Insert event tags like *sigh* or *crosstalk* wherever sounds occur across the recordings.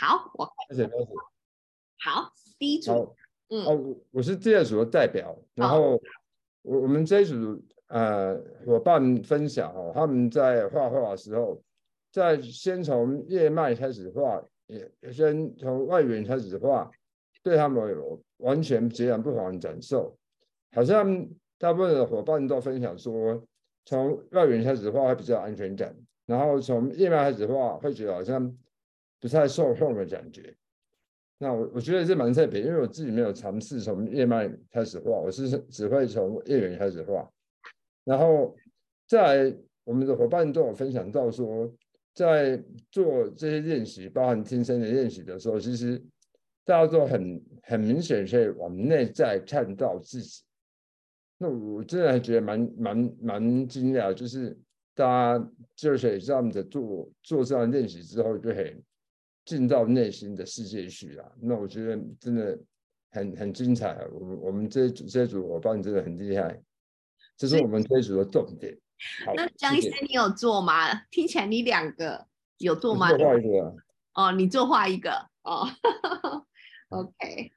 好，我开始开始。好，第一组。嗯，哦，我是第二组的代表，然后我我们这一组呃伙伴分享哦，他们在画画的时候，在先从叶脉开始画，也先从外缘开始画，对他们有完全截然不同的感受，好像大部分的伙伴都分享说，从外缘开始画会比较安全感，然后从叶脉开始画会觉得好像不太受控的感觉。那我我觉得这蛮特别，因为我自己没有尝试从叶脉开始画，我是只会从叶缘开始画。然后在我们的伙伴都有分享到说，在做这些练习，包含听声的练习的时候，其实大家都很很明显可以往内在看到自己。那我真的还觉得蛮蛮蛮惊讶，就是大家就是这样的做做这样练习之后，就很。进到内心的世界去啊，那我觉得真的很很精彩。我们我们这这组伙伴真的很厉害，这是我们这组的重点。那江医生，你有做吗？听起来你两个有做吗？做画一个。哦，你做画一个哦。OK，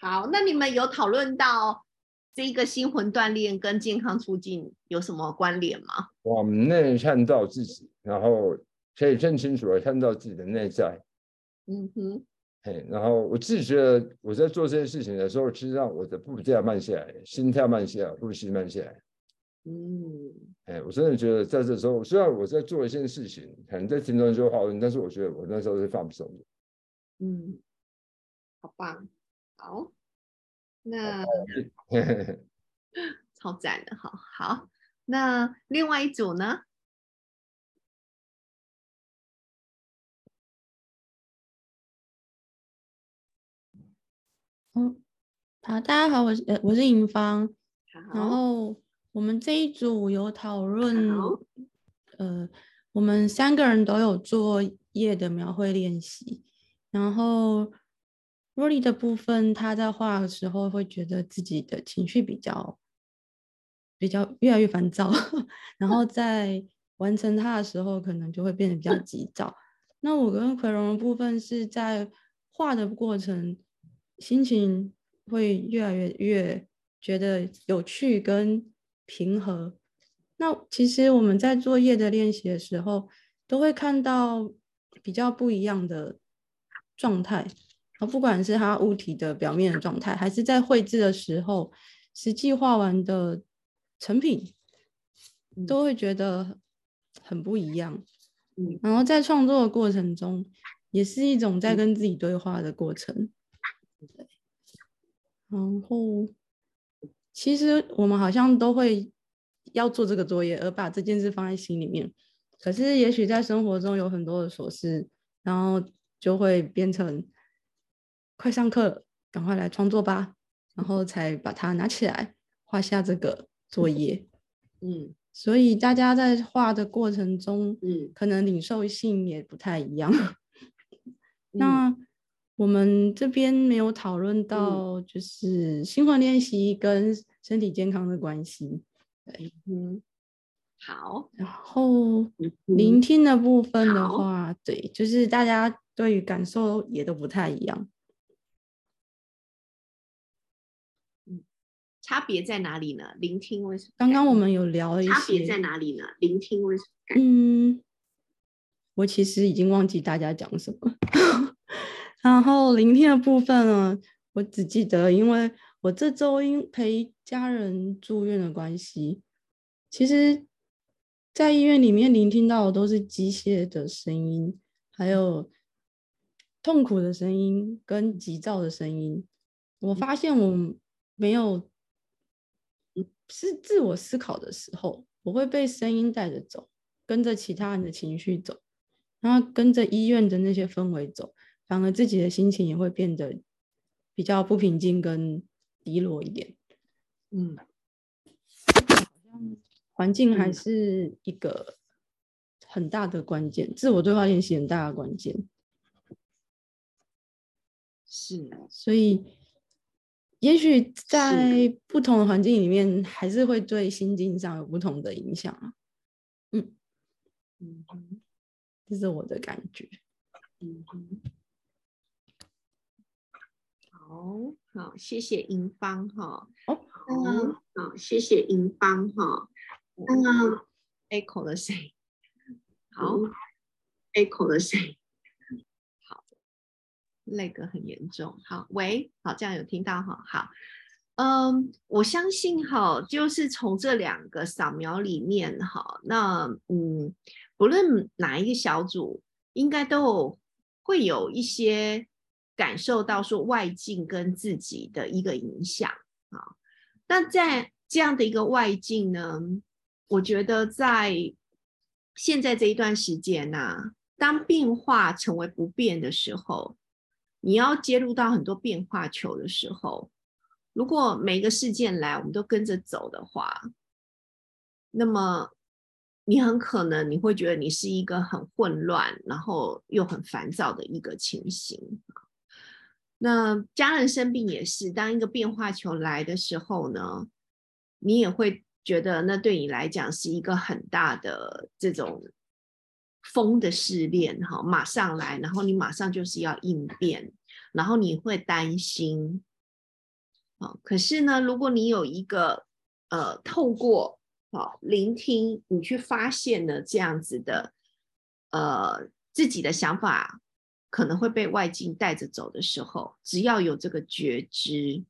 好，那你们有讨论到这个心魂锻炼跟健康促进有什么关联吗？往内看到自己，然后可以更清楚的看到自己的内在。嗯哼，嘿，然后我自己觉得我在做这件事情的时候，其实让我的步调慢下来，心跳慢下来，呼吸慢下来。嗯，哎，我真的觉得在这时候，虽然我在做一件事情，可能在听众说好，但是我觉得我那时候是放松的。嗯，好棒，好，那 *laughs* 超赞的，好好。那另外一组呢？嗯，好，大家好，我是呃我是尹芳，然后我们这一组有讨论，呃，我们三个人都有做叶的描绘练习，然后若莉的部分，他在画的时候会觉得自己的情绪比较比较越来越烦躁，*laughs* 然后在完成它的时候，可能就会变得比较急躁。那我跟奎荣的部分是在画的过程。心情会越来越越觉得有趣跟平和。那其实我们在作业的练习的时候，都会看到比较不一样的状态。啊，不管是它物体的表面的状态，还是在绘制的时候，实际画完的成品，都会觉得很不一样。嗯，然后在创作的过程中，也是一种在跟自己对话的过程。对，然后其实我们好像都会要做这个作业，而把这件事放在心里面。可是也许在生活中有很多的琐事，然后就会变成快上课，赶快来创作吧，然后才把它拿起来画下这个作业。*laughs* 嗯，所以大家在画的过程中，嗯，可能领受性也不太一样。*laughs* 那。我们这边没有讨论到，就是心魂练习跟身体健康的关系。对，嗯，好。然后聆听的部分的话，对，就是大家对于感受也都不太一样。嗯，差别在哪里呢？聆听为什么？刚刚我们有聊一些。差别在哪里呢？聆听为什么？嗯，我其实已经忘记大家讲什么。然后聆听的部分呢，我只记得，因为我这周因陪家人住院的关系，其实，在医院里面聆听到的都是机械的声音，还有痛苦的声音跟急躁的声音。我发现我没有，是自我思考的时候，我会被声音带着走，跟着其他人的情绪走，然后跟着医院的那些氛围走。反而自己的心情也会变得比较不平静跟低落一点。嗯，好像环境还是一个很大的关键，自我对话练习很大的关键。是，所以也许在不同的环境里面，还是会对心境上有不同的影响啊。嗯嗯，这是我的感觉。嗯好，谢谢银芳哈。哦，嗯，好，谢谢银芳哈。嗯，echo 了谁？好，echo 了谁？好，那个 *laughs* 很严重。好，喂，好，这样有听到哈？好，嗯，我相信哈，就是从这两个扫描里面哈，那嗯，不论哪一个小组，应该都有会有一些。感受到说外境跟自己的一个影响啊，那在这样的一个外境呢，我觉得在现在这一段时间呢，当变化成为不变的时候，你要接入到很多变化球的时候，如果每一个事件来我们都跟着走的话，那么你很可能你会觉得你是一个很混乱，然后又很烦躁的一个情形。那家人生病也是，当一个变化球来的时候呢，你也会觉得那对你来讲是一个很大的这种风的试炼，哈，马上来，然后你马上就是要应变，然后你会担心，啊，可是呢，如果你有一个呃，透过好聆听，你去发现了这样子的呃自己的想法。可能会被外境带着走的时候，只要有这个觉知，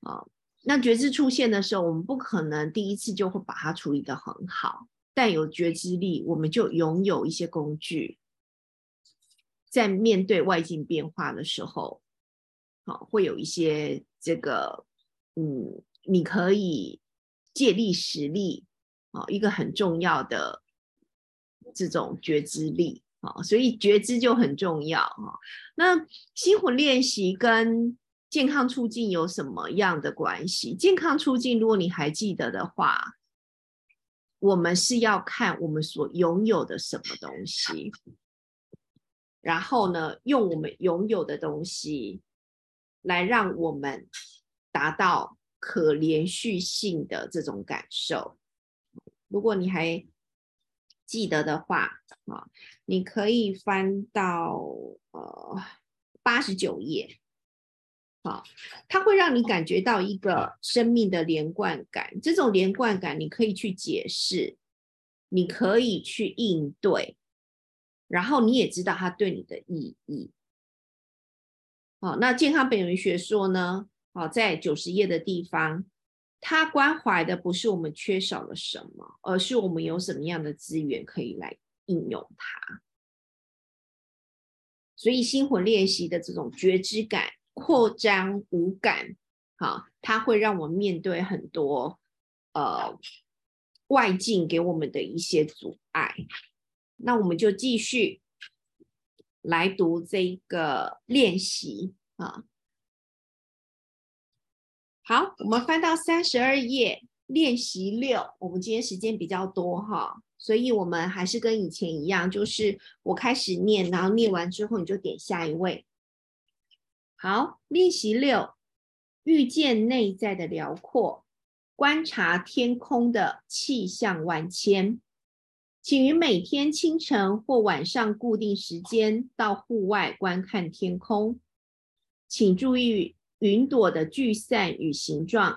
啊，那觉知出现的时候，我们不可能第一次就会把它处理的很好。但有觉知力，我们就拥有一些工具，在面对外境变化的时候，好，会有一些这个，嗯，你可以借力使力，啊，一个很重要的这种觉知力。好，所以觉知就很重要哈。那心魂练习跟健康促进有什么样的关系？健康促进，如果你还记得的话，我们是要看我们所拥有的什么东西，然后呢，用我们拥有的东西来让我们达到可连续性的这种感受。如果你还记得的话，啊，你可以翻到呃八十九页，好，它会让你感觉到一个生命的连贯感。这种连贯感，你可以去解释，你可以去应对，然后你也知道它对你的意义。好，那健康本源学说呢？好，在九十页的地方。它关怀的不是我们缺少了什么，而是我们有什么样的资源可以来应用它。所以心魂练习的这种觉知感、扩张五感，好，它会让我们面对很多呃外境给我们的一些阻碍。那我们就继续来读这个练习啊。好，我们翻到三十二页，练习六。我们今天时间比较多哈，所以我们还是跟以前一样，就是我开始念，然后念完之后你就点下一位。好，练习六，遇见内在的辽阔，观察天空的气象万千。请于每天清晨或晚上固定时间到户外观看天空，请注意。云朵的聚散与形状，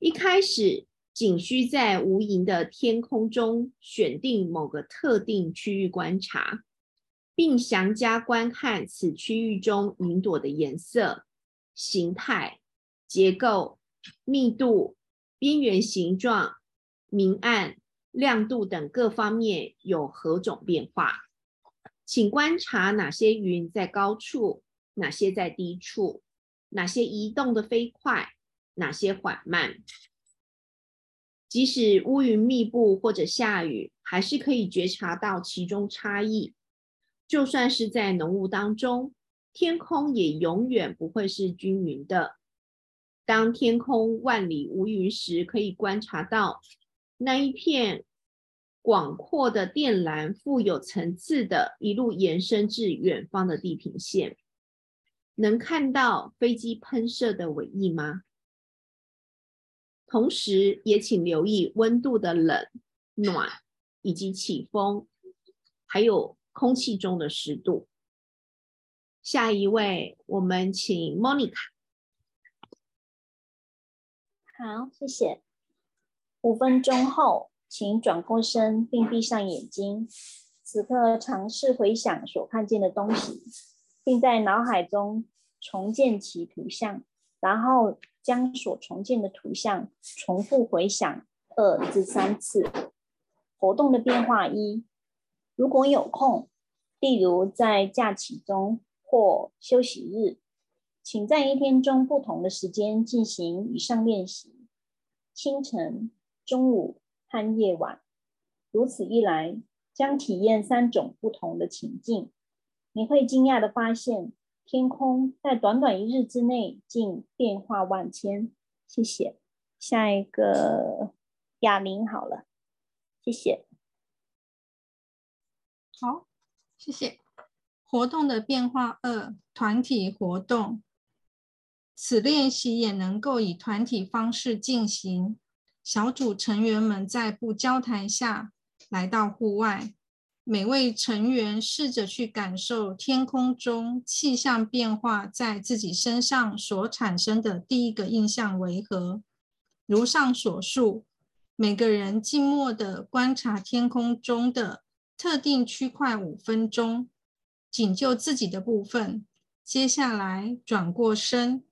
一开始仅需在无垠的天空中选定某个特定区域观察，并详加观看此区域中云朵的颜色、形态、结构、密度、边缘形状、明暗、亮度等各方面有何种变化。请观察哪些云在高处，哪些在低处。哪些移动的飞快，哪些缓慢？即使乌云密布或者下雨，还是可以觉察到其中差异。就算是在浓雾当中，天空也永远不会是均匀的。当天空万里无云时，可以观察到那一片广阔的靛蓝，富有层次的，一路延伸至远方的地平线。能看到飞机喷射的尾翼吗？同时，也请留意温度的冷、暖以及起风，还有空气中的湿度。下一位，我们请 Monica。好，谢谢。五分钟后，请转过身并闭上眼睛。此刻尝试回想所看见的东西，并在脑海中重建其图像，然后将所重建的图像重复回想二至三次。活动的变化一：如果有空，例如在假期中或休息日，请在一天中不同的时间进行以上练习：清晨、中午和夜晚。如此一来。将体验三种不同的情境，你会惊讶的发现，天空在短短一日之内竟变化万千。谢谢，下一个哑铃好了，谢谢。好，谢谢。活动的变化二：团体活动。此练习也能够以团体方式进行，小组成员们在不交谈下。来到户外，每位成员试着去感受天空中气象变化在自己身上所产生的第一个印象为何。如上所述，每个人静默地观察天空中的特定区块五分钟，仅就自己的部分。接下来转过身，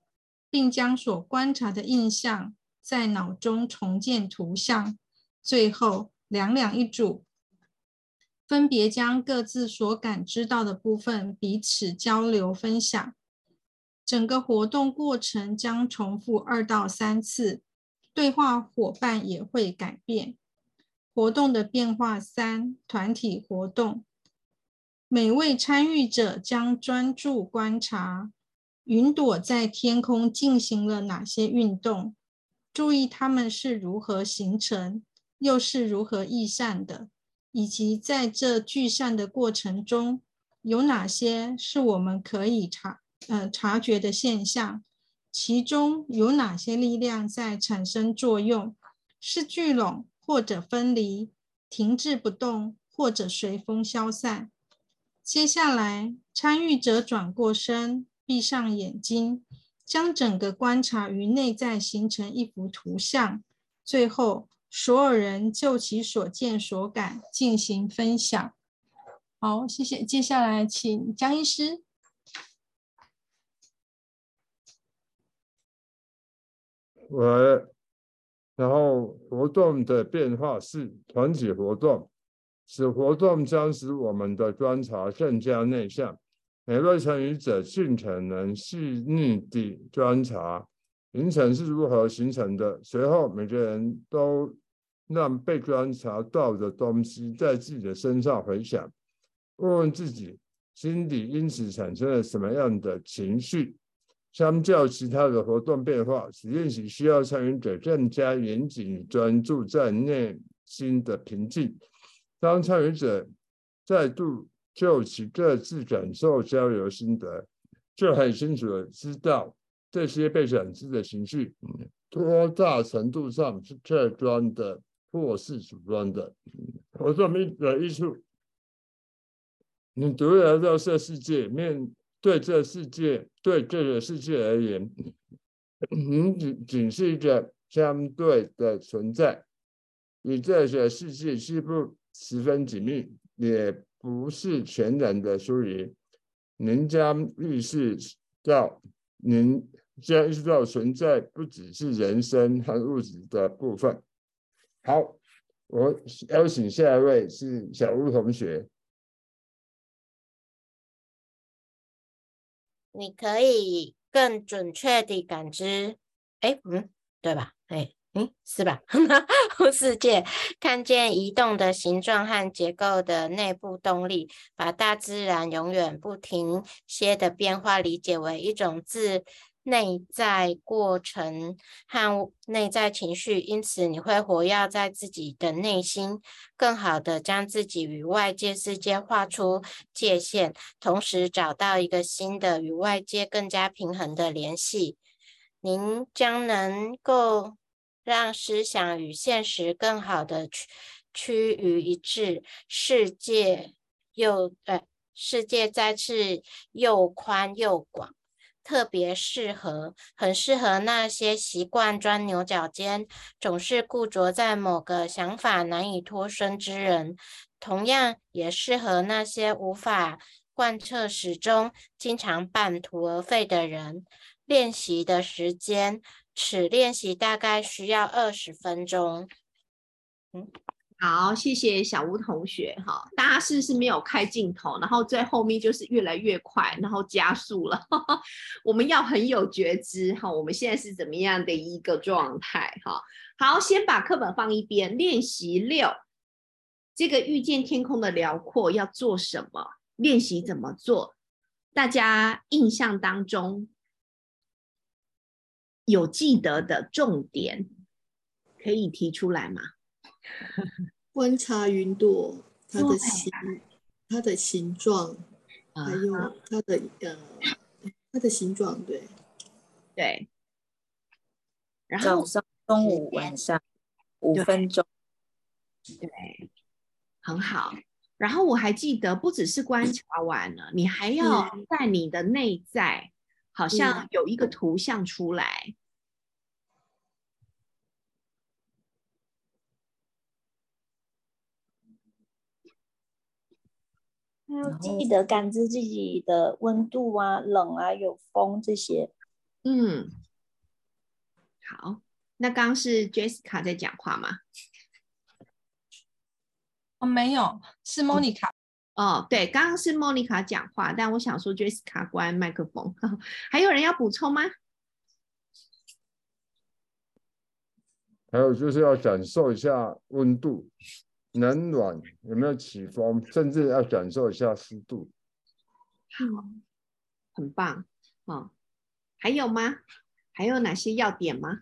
并将所观察的印象在脑中重建图像。最后。两两一组，分别将各自所感知到的部分彼此交流分享。整个活动过程将重复二到三次，对话伙伴也会改变。活动的变化三：团体活动。每位参与者将专注观察云朵在天空进行了哪些运动，注意它们是如何形成。又是如何易散的，以及在这聚散的过程中，有哪些是我们可以察呃察觉的现象？其中有哪些力量在产生作用？是聚拢或者分离，停滞不动或者随风消散？接下来，参与者转过身，闭上眼睛，将整个观察于内在形成一幅图像。最后。所有人就其所见所感进行分享。好，谢谢。接下来请江医师。我，然后活动的变化是团体活动，此活动将使我们的观察更加内向。每位参与者尽可能细腻地观察云层是如何形成的。随后，每个人都。让被观察到的东西在自己的身上回想，问问自己心底因此产生了什么样的情绪。相较其他的活动变化，实验习需要参与者更加严谨专注在内心的平静。当参与者再度就其各自感受交流心得，就很清楚的知道这些被感知的情绪多大程度上是客观的。或是主观的，我说明的艺术，你独来到这世界，面对这世界，对这个世界而言，你仅仅是一个相对的存在，与这个世界是不十分紧密，也不是全然的疏离。您将意识到，您将意识到存在不只是人生和物质的部分。好，我邀请下一位是小吴同学。你可以更准确地感知，哎，嗯，对吧？哎，嗯，是吧？*laughs* 世界看见移动的形状和结构的内部动力，把大自然永远不停歇的变化理解为一种自。内在过程和内在情绪，因此你会活跃在自己的内心，更好的将自己与外界世界画出界限，同时找到一个新的与外界更加平衡的联系。您将能够让思想与现实更好的趋趋于一致，世界又呃世界再次又宽又广。特别适合，很适合那些习惯钻牛角尖、总是固着在某个想法难以脱身之人。同样，也适合那些无法贯彻始终、经常半途而废的人。练习的时间，此练习大概需要二十分钟。嗯。好，谢谢小吴同学哈。大家是不是没有开镜头？然后在后面就是越来越快，然后加速了。*laughs* 我们要很有觉知哈。我们现在是怎么样的一个状态哈？好，先把课本放一边。练习六，这个遇见天空的辽阔要做什么？练习怎么做？大家印象当中有记得的重点，可以提出来吗？观察云朵，它的形，它的形状，还有它的呃，它的形状，对，对。然后早上、中午、晚上五分钟，对，很好。然后我还记得，不只是观察完了，你还要在你的内在，好像有一个图像出来。要记得感知自己的温度啊，冷啊，有风这些。嗯，好，那刚刚是 Jessica 在讲话吗？哦，没有，是 Monica。哦，对，刚刚是 Monica 讲话，但我想说 Jessica 关麦克风。*laughs* 还有人要补充吗？还有就是要感受一下温度。冷暖有没有起风，甚至要感受一下湿度。好，很棒哦。还有吗？还有哪些要点吗？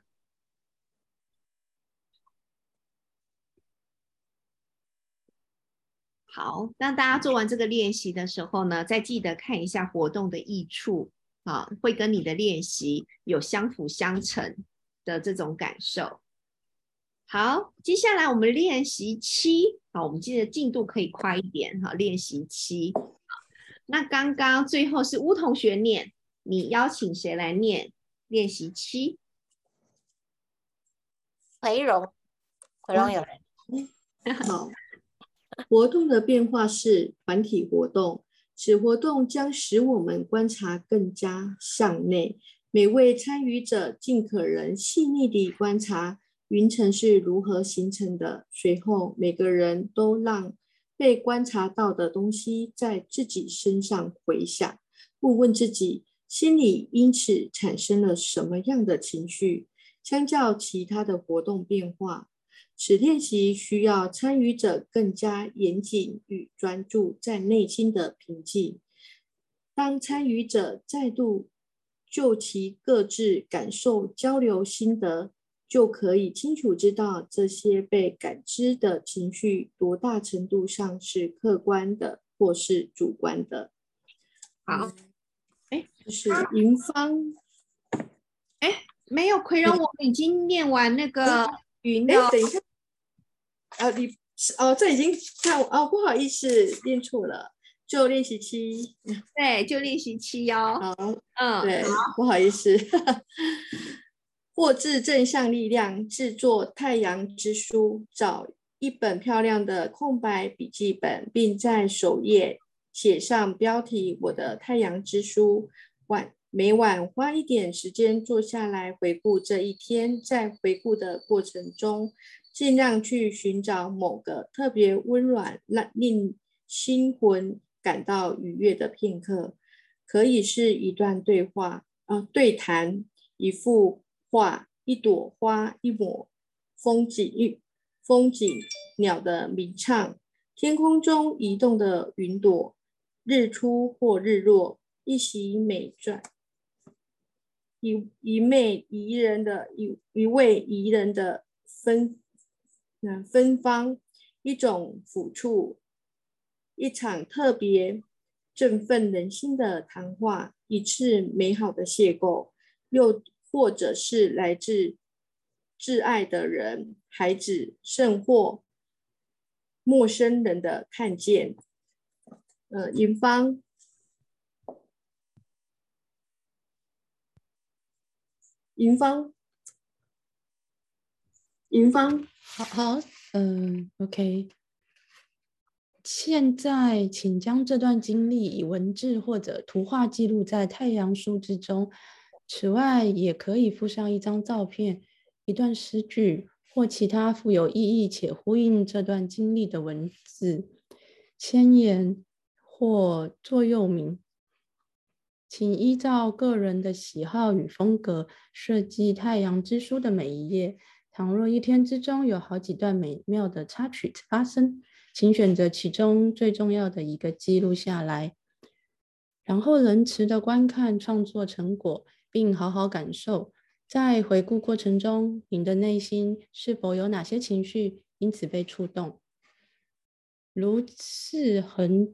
好，那大家做完这个练习的时候呢，再记得看一下活动的益处啊，会跟你的练习有相辅相成的这种感受。好，接下来我们练习七。好，我们记得进度可以快一点。好，练习七。那刚刚最后是吴同学念，你邀请谁来念练习七？回荣，回荣有人。好，活动的变化是团体活动，此活动将使我们观察更加向内。每位参与者尽可能细腻地观察。云层是如何形成的？随后，每个人都让被观察到的东西在自己身上回响，问问自己心里因此产生了什么样的情绪。相较其他的活动变化，此练习需要参与者更加严谨与专注在内心的平静。当参与者再度就其各自感受交流心得。就可以清楚知道这些被感知的情绪多大程度上是客观的或是主观的。好，哎，就是云芳，哎，没有奎荣，我们已经念完那个云了。等一下，啊，你哦，这已经看哦，不好意思，念错了，就练习七。对，就练习七哦。好，嗯，对，不好意思。*laughs* 或自正向力量制作太阳之书，找一本漂亮的空白笔记本，并在首页写上标题“我的太阳之书”。晚每晚花一点时间坐下来回顾这一天，在回顾的过程中，尽量去寻找某个特别温暖、让令心魂感到愉悦的片刻，可以是一段对话啊，对谈，一幅。画一朵花，一抹风景，风景，鸟的鸣唱，天空中移动的云朵，日出或日落，一袭美转，一一枚宜人的，一一位宜人的芬，嗯，芬芳，一种抚触，一场特别振奋人心的谈话，一次美好的邂逅，又。或者是来自挚爱的人、孩子，甚或陌生人的看见。呃，尹芳，尹芳，尹芳，好好，嗯，OK。现在，请将这段经历以文字或者图画记录在太阳书之中。此外，也可以附上一张照片、一段诗句或其他富有意义且呼应这段经历的文字、千言或座右铭。请依照个人的喜好与风格设计《太阳之书》的每一页。倘若一天之中有好几段美妙的插曲发生，请选择其中最重要的一个记录下来，然后仁慈的观看创作成果，并好好感受。在回顾过程中，您的内心是否有哪些情绪因此被触动？如是恒，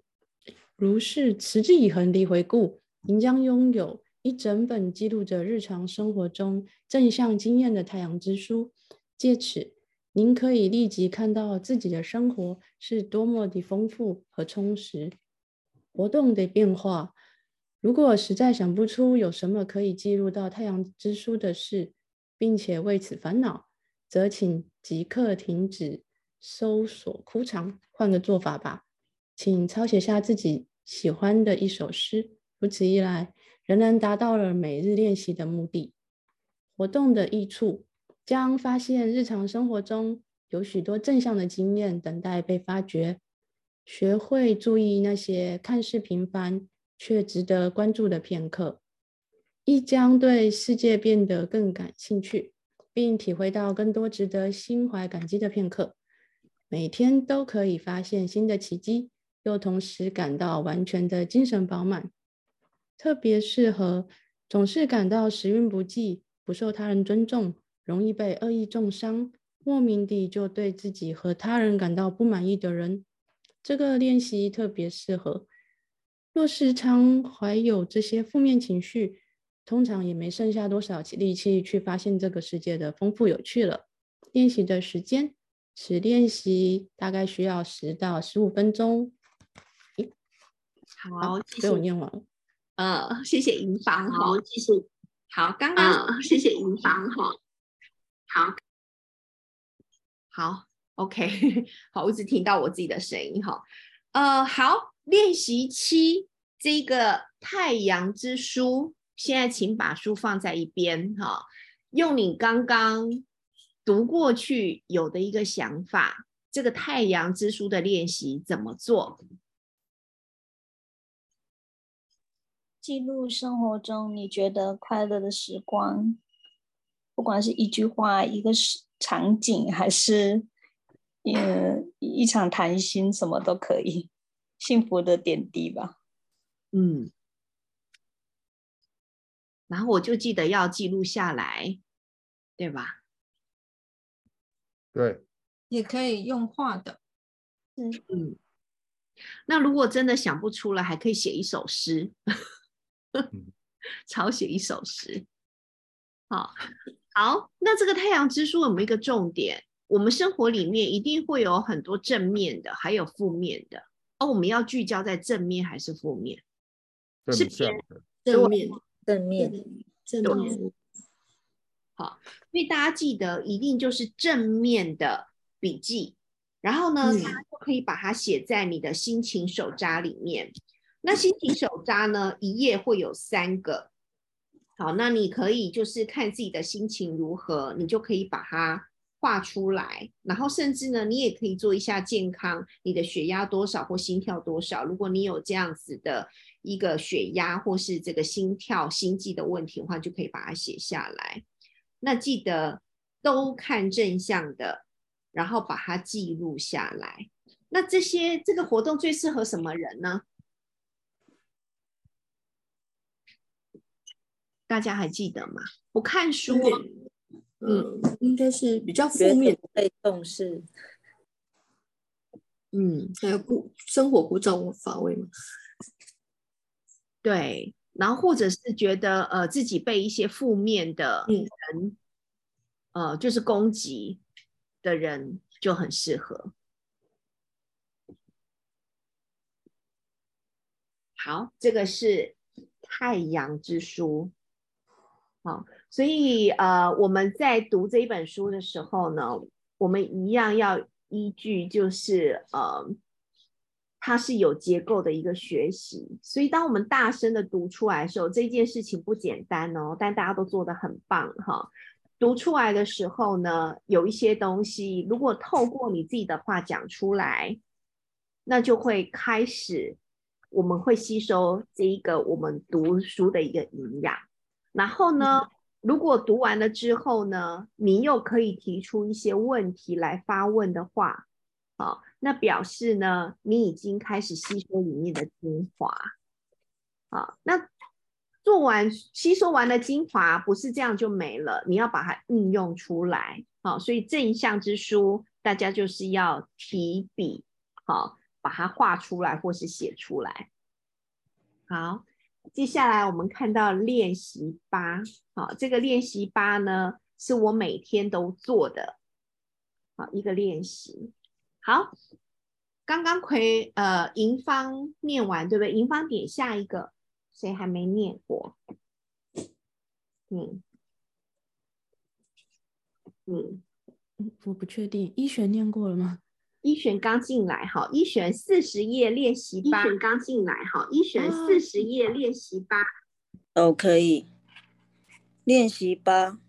如是持之以恒地回顾，您将拥有一整本记录着日常生活中正向经验的太阳之书。借此。您可以立即看到自己的生活是多么的丰富和充实。活动的变化，如果实在想不出有什么可以记录到太阳之书的事，并且为此烦恼，则请即刻停止搜索枯肠，换个做法吧。请抄写下自己喜欢的一首诗，如此一来，仍然达到了每日练习的目的。活动的益处。将发现日常生活中有许多正向的经验等待被发掘，学会注意那些看似平凡却值得关注的片刻，亦将对世界变得更感兴趣，并体会到更多值得心怀感激的片刻。每天都可以发现新的奇迹，又同时感到完全的精神饱满，特别适合总是感到时运不济、不受他人尊重。容易被恶意重伤，莫名地就对自己和他人感到不满意的人，这个练习特别适合。若时常怀有这些负面情绪，通常也没剩下多少力气去发现这个世界的丰富有趣了。练习的时间，此练习大概需要十到十五分钟。好，被我念完了。呃，谢谢银房好，谢谢。好，刚刚谢谢银房哈。好，好，OK，*laughs* 好，我只听到我自己的声音哈。呃，好，练习七这个太阳之书，现在请把书放在一边哈，用你刚刚读过去有的一个想法，这个太阳之书的练习怎么做？记录生活中你觉得快乐的时光。不管是一句话、一个场景，还是嗯一场谈心，什么都可以，幸福的点滴吧。嗯，然后我就记得要记录下来，对吧？对，也可以用画的。嗯嗯，那如果真的想不出来，还可以写一首诗，*laughs* 抄写一首诗，好。好，那这个太阳之书有没有一个重点？我们生活里面一定会有很多正面的，还有负面的。而我们要聚焦在正面还是负面？是偏正面，正面，正面。好，所以大家记得一定就是正面的笔记，然后呢，大家就可以把它写在你的心情手札里面。那心情手札呢，一页会有三个。好，那你可以就是看自己的心情如何，你就可以把它画出来。然后甚至呢，你也可以做一下健康，你的血压多少或心跳多少。如果你有这样子的一个血压或是这个心跳、心悸的问题的话，就可以把它写下来。那记得都看正向的，然后把它记录下来。那这些这个活动最适合什么人呢？大家还记得吗？不看书，应该是比较负面被动式，嗯，还有孤生活枯燥乏味嘛？对，然后或者是觉得呃自己被一些负面的人，呃，就是攻击的人就很适合。好，这个是太阳之书。好，所以呃，我们在读这一本书的时候呢，我们一样要依据就是呃，它是有结构的一个学习。所以当我们大声的读出来的时候，这件事情不简单哦，但大家都做得很棒哈。读出来的时候呢，有一些东西，如果透过你自己的话讲出来，那就会开始，我们会吸收这一个我们读书的一个营养。然后呢，如果读完了之后呢，你又可以提出一些问题来发问的话，好，那表示呢，你已经开始吸收里面的精华。好，那。做完吸收完的精华不是这样就没了，你要把它运用出来。好，所以这一项之书，大家就是要提笔，好，把它画出来或是写出来。好，接下来我们看到练习八，好，这个练习八呢是我每天都做的，好一个练习。好，刚刚葵呃银芳念完对不对？银芳点下一个。谁还没念过？嗯嗯，我不确定。一璇念过了吗？一璇刚进来，哈，一璇四十页练习八。一璇刚进来，哈，一璇四十页练习八。哦，可以。练习八，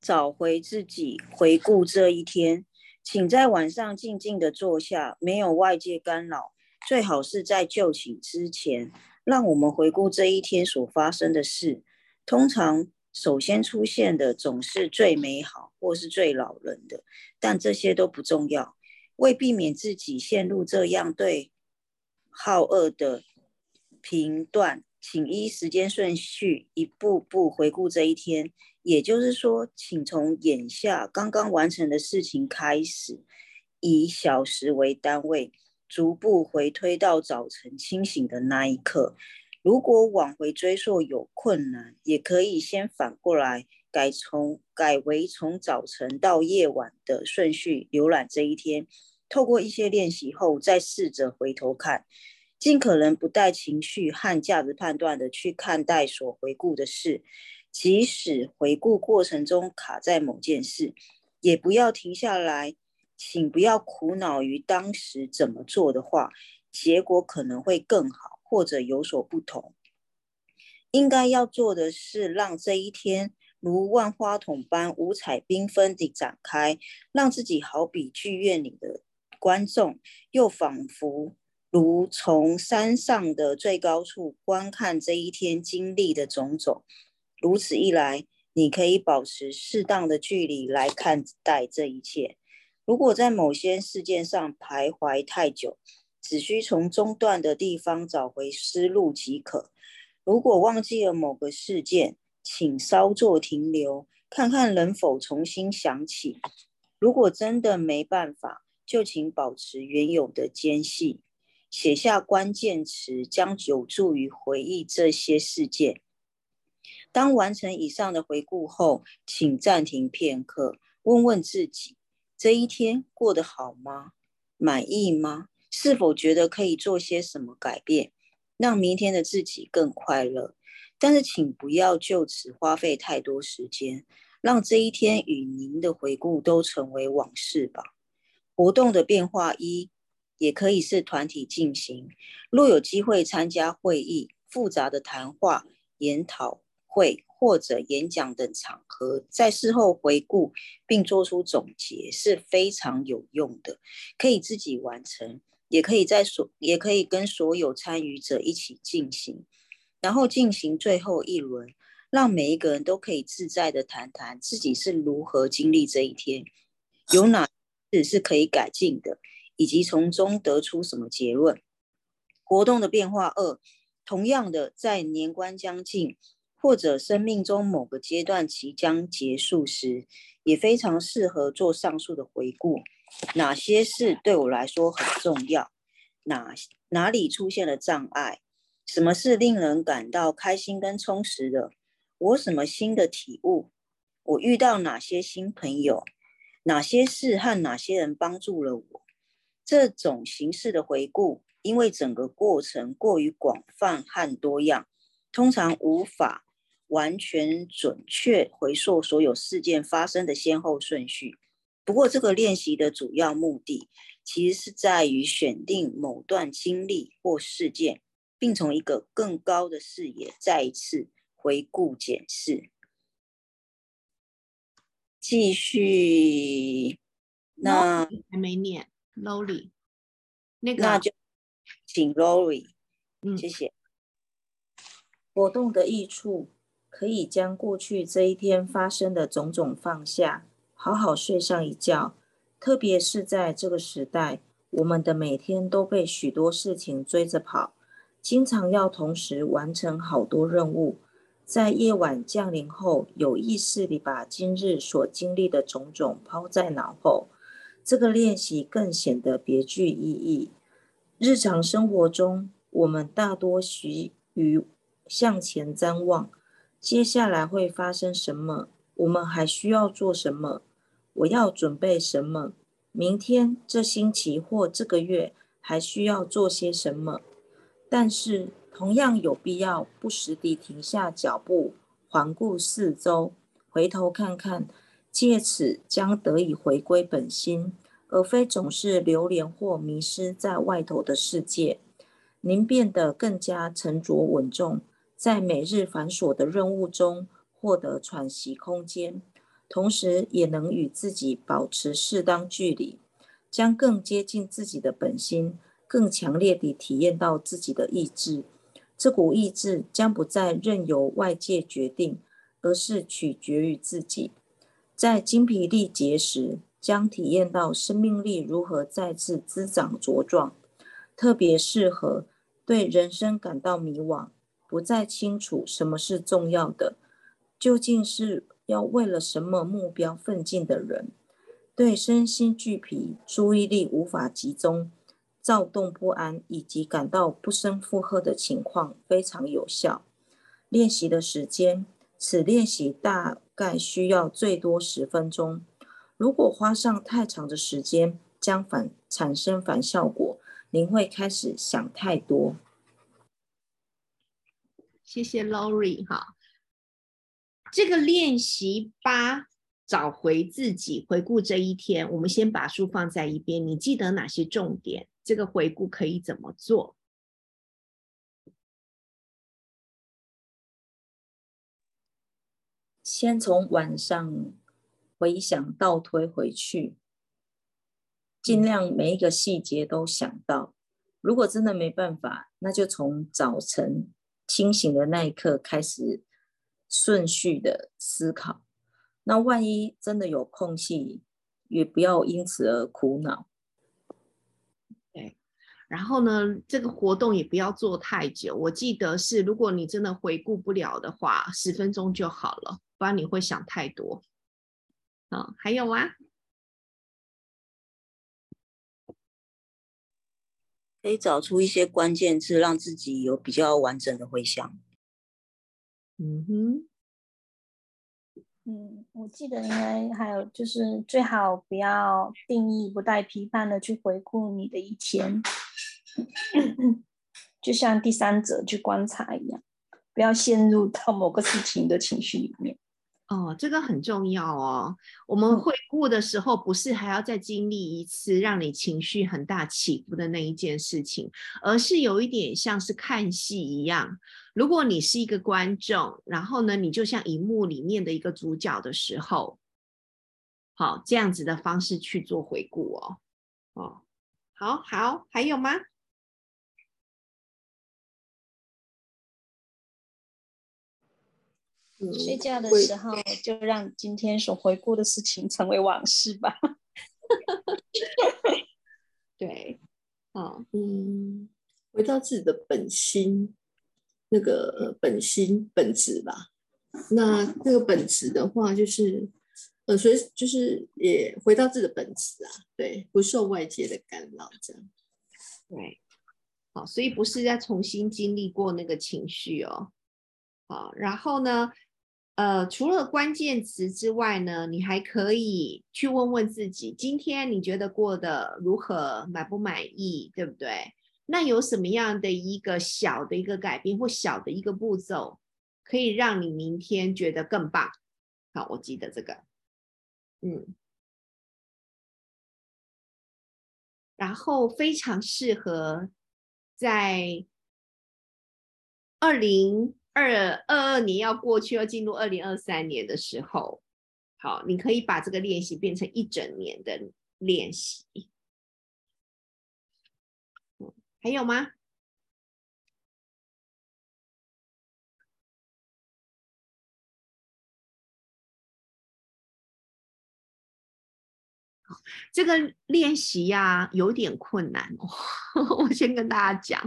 找回自己，回顾这一天。请在晚上静静的坐下，没有外界干扰，最好是在就寝之前。让我们回顾这一天所发生的事。通常首先出现的总是最美好或是最老人的，但这些都不重要。为避免自己陷入这样对好恶的评断，请依时间顺序一步步回顾这一天。也就是说，请从眼下刚刚完成的事情开始，以小时为单位。逐步回推到早晨清醒的那一刻。如果往回追溯有困难，也可以先反过来改从改为从早晨到夜晚的顺序浏览这一天。透过一些练习后，再试着回头看，尽可能不带情绪和价值判断的去看待所回顾的事。即使回顾过程中卡在某件事，也不要停下来。请不要苦恼于当时怎么做的话，结果可能会更好或者有所不同。应该要做的是，让这一天如万花筒般五彩缤纷地展开，让自己好比剧院里的观众，又仿佛如从山上的最高处观看这一天经历的种种。如此一来，你可以保持适当的距离来看待这一切。如果在某些事件上徘徊太久，只需从中断的地方找回思路即可。如果忘记了某个事件，请稍作停留，看看能否重新想起。如果真的没办法，就请保持原有的间隙，写下关键词，将有助于回忆这些事件。当完成以上的回顾后，请暂停片刻，问问自己。这一天过得好吗？满意吗？是否觉得可以做些什么改变，让明天的自己更快乐？但是，请不要就此花费太多时间，让这一天与您的回顾都成为往事吧。活动的变化一，也可以是团体进行。若有机会参加会议、复杂的谈话、研讨会。或者演讲等场合，在事后回顾并做出总结是非常有用的。可以自己完成，也可以在所，也可以跟所有参与者一起进行，然后进行最后一轮，让每一个人都可以自在的谈谈自己是如何经历这一天，有哪事是可以改进的，以及从中得出什么结论。活动的变化二，同样的，在年关将近。或者生命中某个阶段即将结束时，也非常适合做上述的回顾。哪些事对我来说很重要？哪哪里出现了障碍？什么是令人感到开心跟充实的？我什么新的体悟？我遇到哪些新朋友？哪些事和哪些人帮助了我？这种形式的回顾因为整个过程过于广泛和多样，通常无法完全准确回溯所有事件发生的先后顺序。不过，这个练习的主要目的，其实是在于选定某段经历或事件，并从一个更高的视野再一次回顾检视。继续，那还没念，Lowly，那个那就。请 Lori，谢谢。活动的益处可以将过去这一天发生的种种放下，好好睡上一觉。特别是在这个时代，我们的每天都被许多事情追着跑，经常要同时完成好多任务。在夜晚降临后，有意识地把今日所经历的种种抛在脑后，这个练习更显得别具意义。日常生活中，我们大多习于向前瞻望，接下来会发生什么？我们还需要做什么？我要准备什么？明天、这星期或这个月还需要做些什么？但是，同样有必要不时地停下脚步，环顾四周，回头看看，借此将得以回归本心。而非总是流连或迷失在外头的世界，您变得更加沉着稳重，在每日繁琐的任务中获得喘息空间，同时也能与自己保持适当距离，将更接近自己的本心，更强烈地体验到自己的意志。这股意志将不再任由外界决定，而是取决于自己。在精疲力竭时。将体验到生命力如何再次滋长茁壮，特别适合对人生感到迷惘、不再清楚什么是重要的，究竟是要为了什么目标奋进的人，对身心俱疲、注意力无法集中、躁动不安以及感到不胜负荷的情况非常有效。练习的时间，此练习大概需要最多十分钟。如果花上太长的时间，将反产生反效果，您会开始想太多。谢谢 Lori 哈，这个练习八，找回自己，回顾这一天。我们先把书放在一边，你记得哪些重点？这个回顾可以怎么做？先从晚上。回想倒推回去，尽量每一个细节都想到。如果真的没办法，那就从早晨清醒的那一刻开始顺序的思考。那万一真的有空隙，也不要因此而苦恼。对，然后呢，这个活动也不要做太久。我记得是，如果你真的回顾不了的话，十分钟就好了，不然你会想太多。嗯，还有吗？可以找出一些关键字，让自己有比较完整的回想。嗯哼，嗯，我记得应该还有就是最好不要定义、不带批判的去回顾你的一天，*coughs* 就像第三者去观察一样，不要陷入到某个事情的情绪里面。哦，这个很重要哦。我们回顾的时候，不是还要再经历一次让你情绪很大起伏的那一件事情，而是有一点像是看戏一样。如果你是一个观众，然后呢，你就像荧幕里面的一个主角的时候，好，这样子的方式去做回顾哦。哦，好好，还有吗？睡觉的时候，就让今天所回顾的事情成为往事吧。*laughs* 对，好，嗯，回到自己的本心，那个本心本质吧。那那个本质的话，就是呃，所以就是也回到自己的本质啊，对，不受外界的干扰，这样。对，好，所以不是在重新经历过那个情绪哦。好，然后呢？呃，除了关键词之外呢，你还可以去问问自己，今天你觉得过得如何，满不满意，对不对？那有什么样的一个小的一个改变或小的一个步骤，可以让你明天觉得更棒？好，我记得这个，嗯，然后非常适合在二零二二二年要过去要进入二零二三年的时候，好，你可以把这个练习变成一整年的练习。还有吗？这个练习呀有点困难哦。*laughs* 我先跟大家讲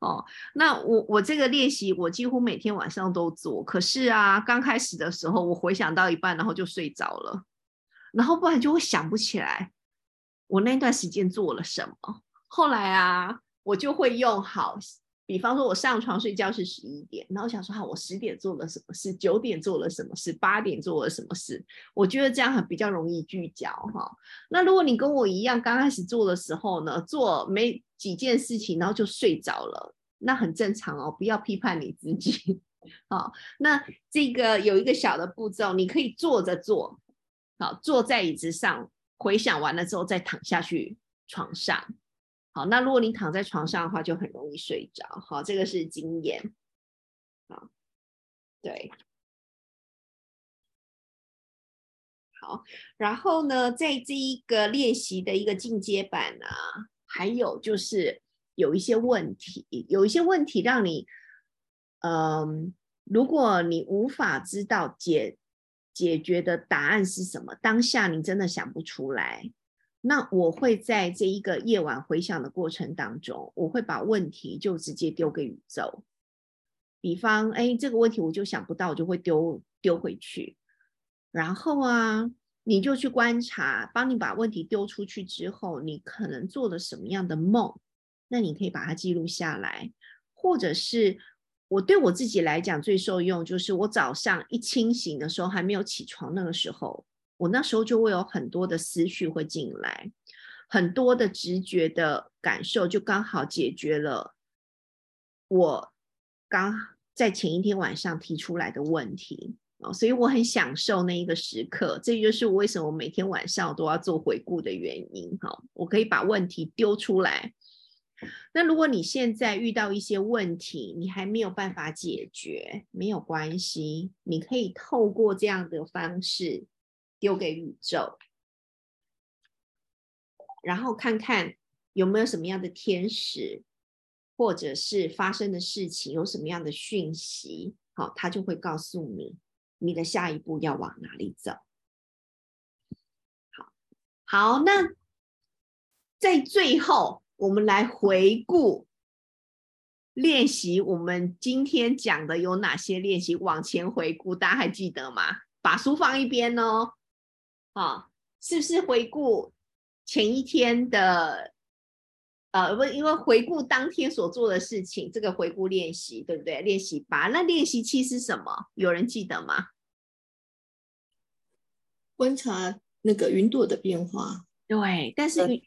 哦，那我我这个练习我几乎每天晚上都做，可是啊，刚开始的时候我回想到一半，然后就睡着了，然后不然就会想不起来我那段时间做了什么。后来啊。我就会用好，比方说，我上床睡觉是十一点，然后想说，哈，我十点做了什么事，九点做了什么事，八点做了什么事，我觉得这样很比较容易聚焦哈。那如果你跟我一样，刚开始做的时候呢，做没几件事情，然后就睡着了，那很正常哦，不要批判你自己。*laughs* 好，那这个有一个小的步骤，你可以坐着做，好，坐在椅子上，回想完了之后再躺下去床上。好，那如果你躺在床上的话，就很容易睡着。好，这个是经验。好，对，好，然后呢，在这一个练习的一个进阶版啊，还有就是有一些问题，有一些问题让你，嗯，如果你无法知道解解决的答案是什么，当下你真的想不出来。那我会在这一个夜晚回想的过程当中，我会把问题就直接丢给宇宙。比方，哎，这个问题我就想不到，我就会丢丢回去。然后啊，你就去观察，帮你把问题丢出去之后，你可能做了什么样的梦？那你可以把它记录下来，或者是我对我自己来讲最受用，就是我早上一清醒的时候，还没有起床那个时候。我那时候就会有很多的思绪会进来，很多的直觉的感受，就刚好解决了我刚在前一天晚上提出来的问题哦，所以我很享受那一个时刻。这就是我为什么每天晚上都要做回顾的原因哈。我可以把问题丢出来。那如果你现在遇到一些问题，你还没有办法解决，没有关系，你可以透过这样的方式。丢给宇宙，然后看看有没有什么样的天使，或者是发生的事情有什么样的讯息，好，他就会告诉你你的下一步要往哪里走。好，好，那在最后，我们来回顾练习。我们今天讲的有哪些练习？往前回顾，大家还记得吗？把书放一边哦。啊，是不是回顾前一天的？呃，不，因为回顾当天所做的事情，这个回顾练习，对不对？练习八，那练习七是什么？有人记得吗？观察那个云朵的变化。对，但是云，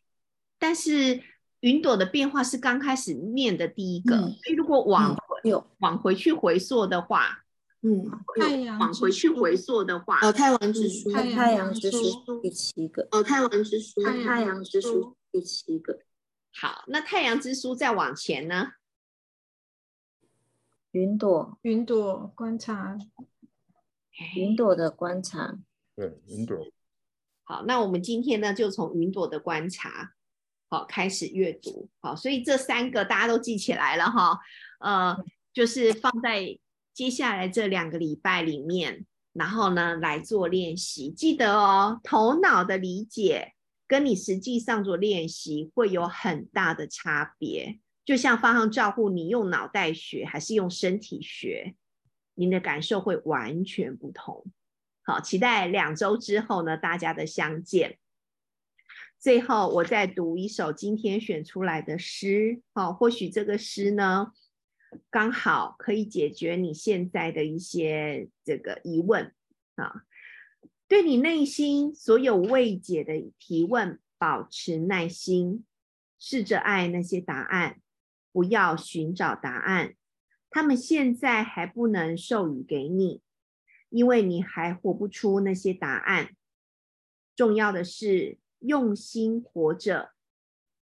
但是云朵的变化是刚开始念的第一个，所以如果往回往回去回溯的话。嗯，太阳往回去回溯的话，哦，太阳之书，太阳之书第七个，哦，太阳之书，太阳之书第七个。好，那太阳之书再往前呢？云朵，云朵观察，云朵的观察，对，云朵。好，那我们今天呢，就从云朵的观察，好开始阅读。好，所以这三个大家都记起来了哈，呃，就是放在。接下来这两个礼拜里面，然后呢来做练习，记得哦，头脑的理解跟你实际上做练习会有很大的差别。就像方向照顾，你用脑袋学还是用身体学，您的感受会完全不同。好，期待两周之后呢大家的相见。最后，我再读一首今天选出来的诗。好，或许这个诗呢。刚好可以解决你现在的一些这个疑问啊，对你内心所有未解的提问保持耐心，试着爱那些答案，不要寻找答案。他们现在还不能授予给你，因为你还活不出那些答案。重要的是用心活着，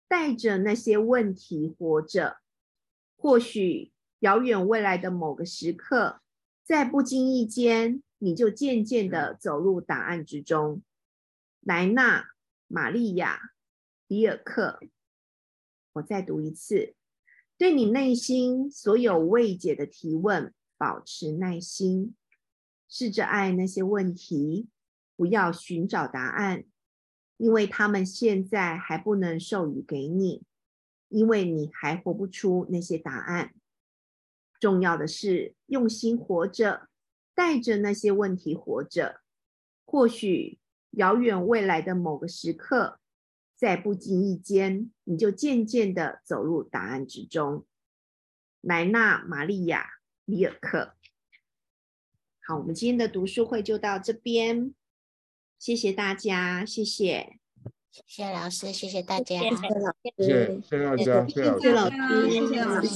带着那些问题活着。或许遥远未来的某个时刻，在不经意间，你就渐渐的走入答案之中。莱纳、玛利亚、比尔克，我再读一次。对你内心所有未解的提问，保持耐心，试着爱那些问题，不要寻找答案，因为他们现在还不能授予给你，因为你还活不出那些答案。重要的是用心活着，带着那些问题活着。或许遥远未来的某个时刻。在不经意间，你就渐渐的走入答案之中。莱纳·玛利亚·里尔克。好，我们今天的读书会就到这边，谢谢大家，谢谢，谢谢老师，谢谢大家，谢谢老师，谢谢大家，谢谢老师，谢谢老师。